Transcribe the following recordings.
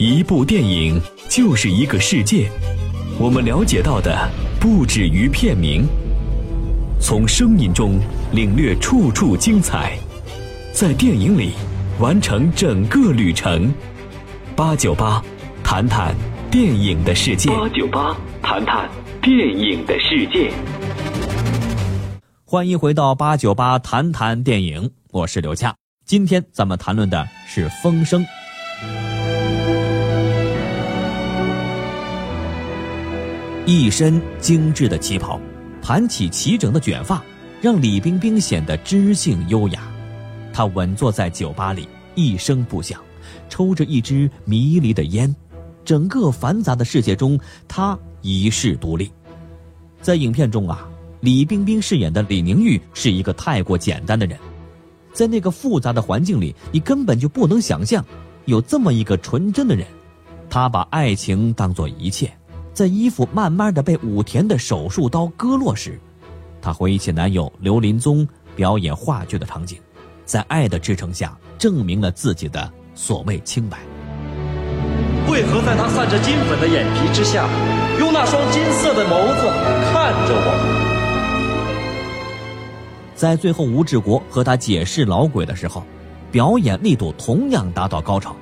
一部电影就是一个世界，我们了解到的不止于片名。从声音中领略处处精彩，在电影里完成整个旅程。八九八，谈谈电影的世界。八九八，谈谈电影的世界。欢迎回到八九八谈谈电影，我是刘恰。今天咱们谈论的是《风声》。一身精致的旗袍，盘起齐整的卷发，让李冰冰显得知性优雅。她稳坐在酒吧里，一声不响，抽着一支迷离的烟。整个繁杂的世界中，她一世独立。在影片中啊，李冰冰饰演的李宁玉是一个太过简单的人，在那个复杂的环境里，你根本就不能想象有这么一个纯真的人。他把爱情当作一切。在衣服慢慢的被武田的手术刀割落时，她回忆起男友刘林宗表演话剧的场景，在爱的支撑下证明了自己的所谓清白。为何在他散着金粉的眼皮之下，用那双金色的眸子看着我？在最后吴志国和他解释老鬼的时候，表演力度同样达到高潮。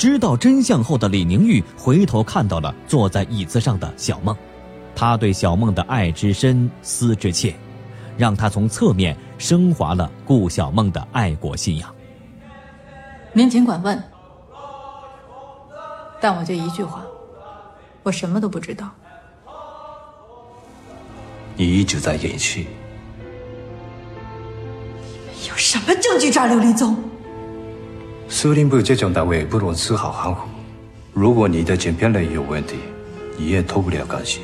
知道真相后的李宁玉回头看到了坐在椅子上的小梦，他对小梦的爱之深、思之切，让他从侧面升华了顾小梦的爱国信仰。您尽管问，但我就一句话，我什么都不知道。你一直在演戏。有什么证据抓刘立宗？司令部这种单位不容丝毫含糊。如果你的剪片类有问题，你也脱不了干系。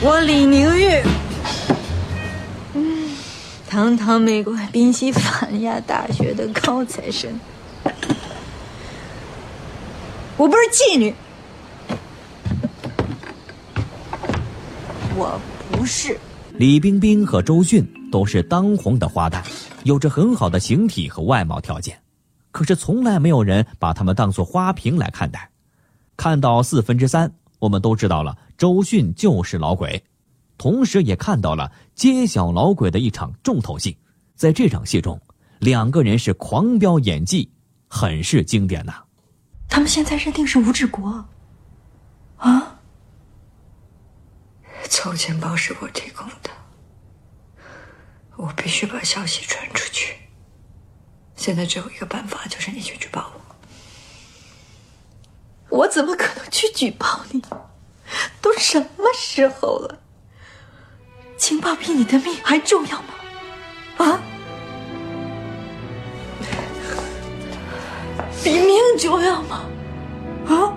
我李宁玉，嗯，堂堂美国宾夕法尼亚大学的高材生，我不是妓女，我不是。李冰冰和周迅都是当红的花旦，有着很好的形体和外貌条件。可是从来没有人把他们当作花瓶来看待。看到四分之三，我们都知道了周迅就是老鬼，同时也看到了揭晓老鬼的一场重头戏。在这场戏中，两个人是狂飙演技，很是经典呐。他们现在认定是吴志国。啊？凑钱包是我提供的，我必须把消息传出去。现在只有一个办法，就是你去举报我。我怎么可能去举报你？都什么时候了？情报比你的命还重要吗？啊？比命重要吗？啊？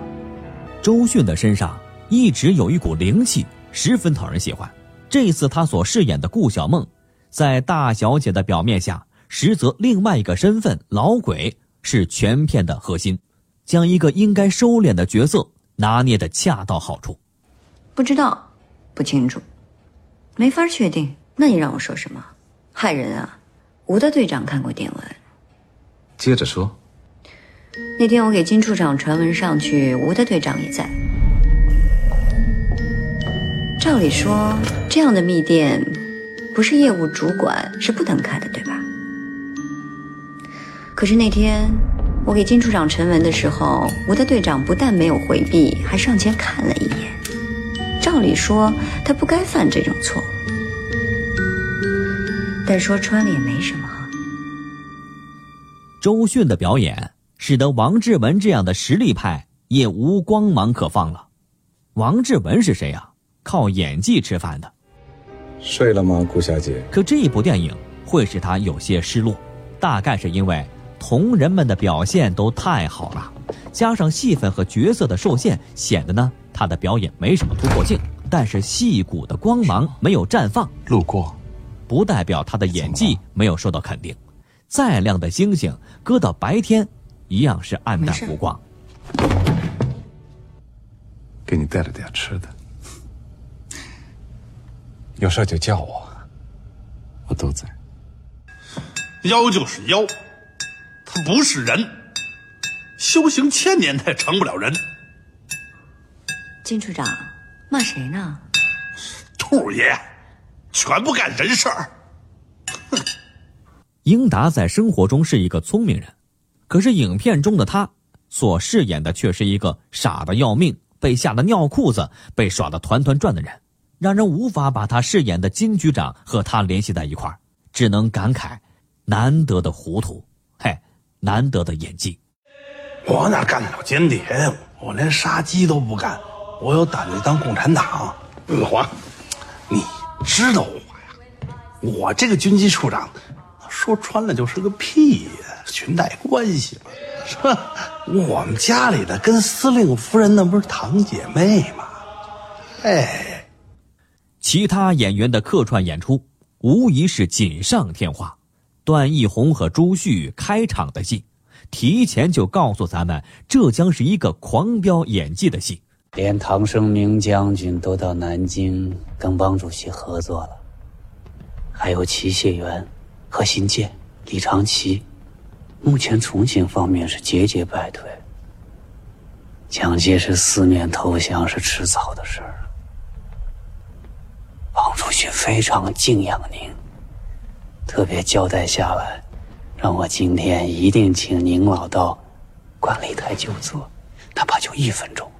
周迅的身上一直有一股灵气，十分讨人喜欢。这次她所饰演的顾小梦，在大小姐的表面下。实则另外一个身份，老鬼是全片的核心，将一个应该收敛的角色拿捏的恰到好处。不知道，不清楚，没法确定。那你让我说什么？害人啊！吴大队长看过电文。接着说。那天我给金处长传文上去，吴大队长也在。照理说，这样的密电，不是业务主管是不能开的，对吧？可是那天我给金处长陈文的时候，吴大队长不但没有回避，还上前看了一眼。照理说他不该犯这种错，但说穿了也没什么。周迅的表演使得王志文这样的实力派也无光芒可放了。王志文是谁啊？靠演技吃饭的。睡了吗，顾小姐？可这一部电影会使他有些失落，大概是因为。同人们的表现都太好了，加上戏份和角色的受限，显得呢他的表演没什么突破性。但是戏骨的光芒没有绽放，路过，不代表他的演技没有受到肯定。再亮的星星，搁到白天，一样是暗淡无光。给你带了点吃的，有事就叫我，我都在。妖就是妖。他不是人，修行千年他也成不了人。金处长，骂谁呢？兔爷，全不干人事儿。英达在生活中是一个聪明人，可是影片中的他所饰演的却是一个傻的要命、被吓得尿裤子、被耍得团团转的人，让人无法把他饰演的金局长和他联系在一块儿，只能感慨难得的糊涂，嘿，难得的演技。我哪干得了间谍？我连杀鸡都不干，我有胆子当共产党。老黄，你知道我呀？我这个军机处长。说穿了就是个屁呀，裙带关系嘛，是吧？我们家里的跟司令夫人那不是堂姐妹吗？哎，其他演员的客串演出无疑是锦上添花。段奕宏和朱旭开场的戏，提前就告诉咱们，这将是一个狂飙演技的戏。连唐生明将军都到南京跟汪主席合作了，还有齐谢元。和新建、李长奇，目前重庆方面是节节败退。蒋介石四面投降是迟早的事儿。王主席非常敬仰您，特别交代下来，让我今天一定请宁老到观礼台就坐，哪怕就一分钟。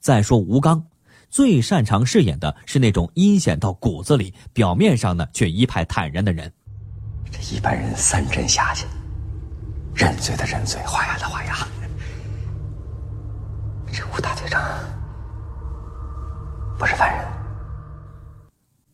再说吴刚。最擅长饰演的是那种阴险到骨子里，表面上呢却一派坦然的人。这一般人三针下去，认罪的认罪，画押的画押。这吴大队长不是犯人。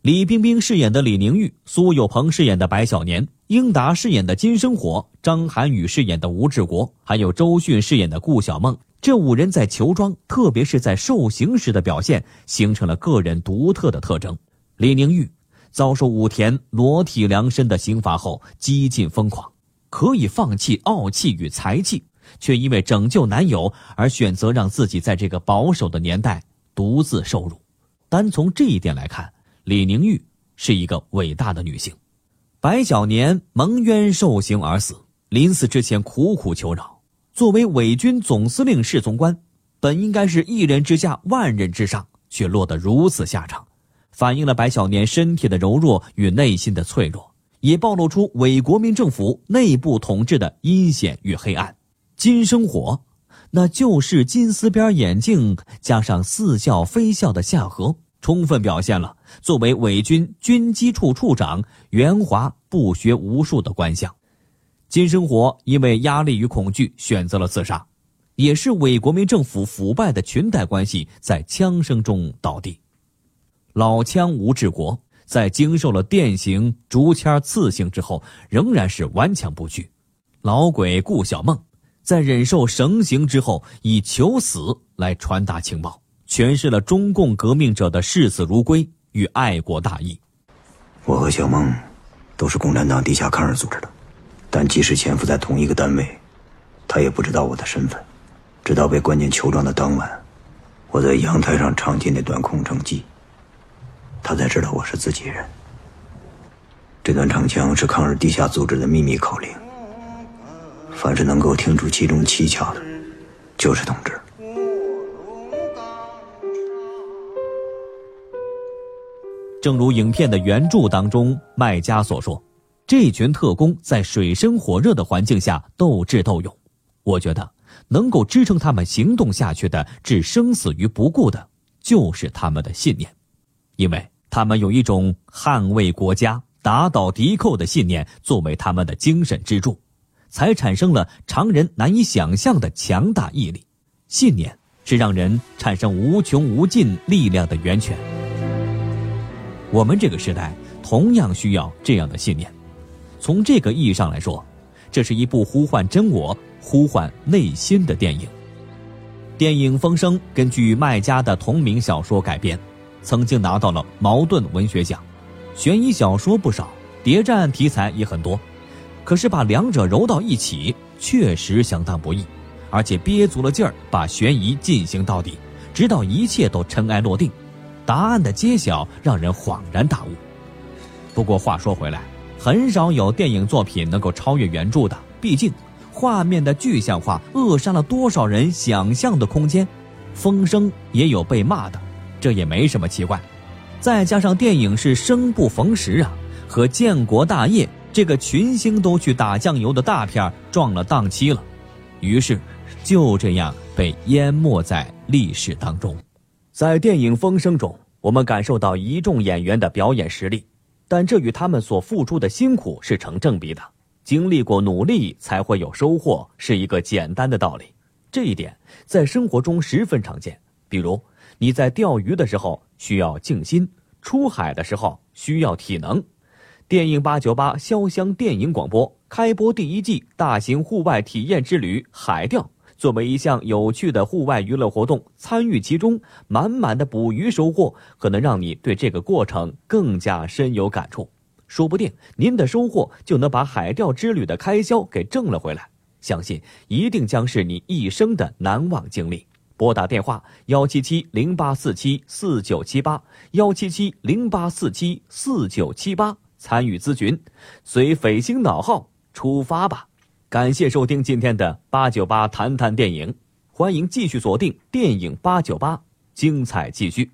李冰冰饰演的李宁玉，苏有朋饰演的白小年，英达饰演的金生火，张涵予饰演的吴志国，还有周迅饰演的顾小梦。这五人在球庄，特别是在受刑时的表现，形成了个人独特的特征。李宁玉遭受武田裸体量身的刑罚后，几近疯狂，可以放弃傲气与才气，却因为拯救男友而选择让自己在这个保守的年代独自受辱。单从这一点来看，李宁玉是一个伟大的女性。白小年蒙冤受刑而死，临死之前苦苦求饶。作为伪军总司令侍从官，本应该是一人之下万人之上，却落得如此下场，反映了白小年身体的柔弱与内心的脆弱，也暴露出伪国民政府内部统治的阴险与黑暗。金生火，那就是金丝边眼镜加上似笑非笑的下颌，充分表现了作为伪军军机处处长袁华不学无术的官相。金生活因为压力与恐惧选择了自杀，也是伪国民政府腐败的裙带关系在枪声中倒地。老枪吴志国在经受了电刑、竹签刺刑之后，仍然是顽强不屈。老鬼顾小梦在忍受绳刑之后，以求死来传达情报，诠释了中共革命者的视死如归与爱国大义。我和小梦都是共产党地下抗日组织的。但即使潜伏在同一个单位，他也不知道我的身份。直到被关进囚庄的当晚，我在阳台上唱起那段空城计，他才知道我是自己人。这段唱腔是抗日地下组织的秘密口令，凡是能够听出其中蹊跷的，就是同志。正如影片的原著当中麦家所说。这群特工在水深火热的环境下斗智斗勇，我觉得能够支撑他们行动下去的、置生死于不顾的，就是他们的信念，因为他们有一种捍卫国家、打倒敌寇的信念作为他们的精神支柱，才产生了常人难以想象的强大毅力。信念是让人产生无穷无尽力量的源泉。我们这个时代同样需要这样的信念。从这个意义上来说，这是一部呼唤真我、呼唤内心的电影。电影《风声》根据麦家的同名小说改编，曾经拿到了茅盾文学奖。悬疑小说不少，谍战题材也很多，可是把两者揉到一起，确实相当不易，而且憋足了劲儿把悬疑进行到底，直到一切都尘埃落定，答案的揭晓让人恍然大悟。不过话说回来。很少有电影作品能够超越原著的，毕竟画面的具象化扼杀了多少人想象的空间。风声也有被骂的，这也没什么奇怪。再加上电影是生不逢时啊，和建国大业这个群星都去打酱油的大片撞了档期了，于是就这样被淹没在历史当中。在电影《风声》中，我们感受到一众演员的表演实力，但这与他们所付出的辛苦是成正比的。经历过努力才会有收获，是一个简单的道理。这一点在生活中十分常见。比如你在钓鱼的时候需要静心，出海的时候需要体能。电影八九八潇湘电影广播开播第一季大型户外体验之旅海钓，作为一项有趣的户外娱乐活动，参与其中，满满的捕鱼收获，可能让你对这个过程更加深有感触。说不定您的收获就能把海钓之旅的开销给挣了回来。相信一定将是你一生的难忘经历。拨打电话幺七七零八四七四九七八幺七七零八四七四九七八参与咨询，随匪星脑号出发吧！感谢收听今天的八九八谈谈电影，欢迎继续锁定电影八九八，精彩继续。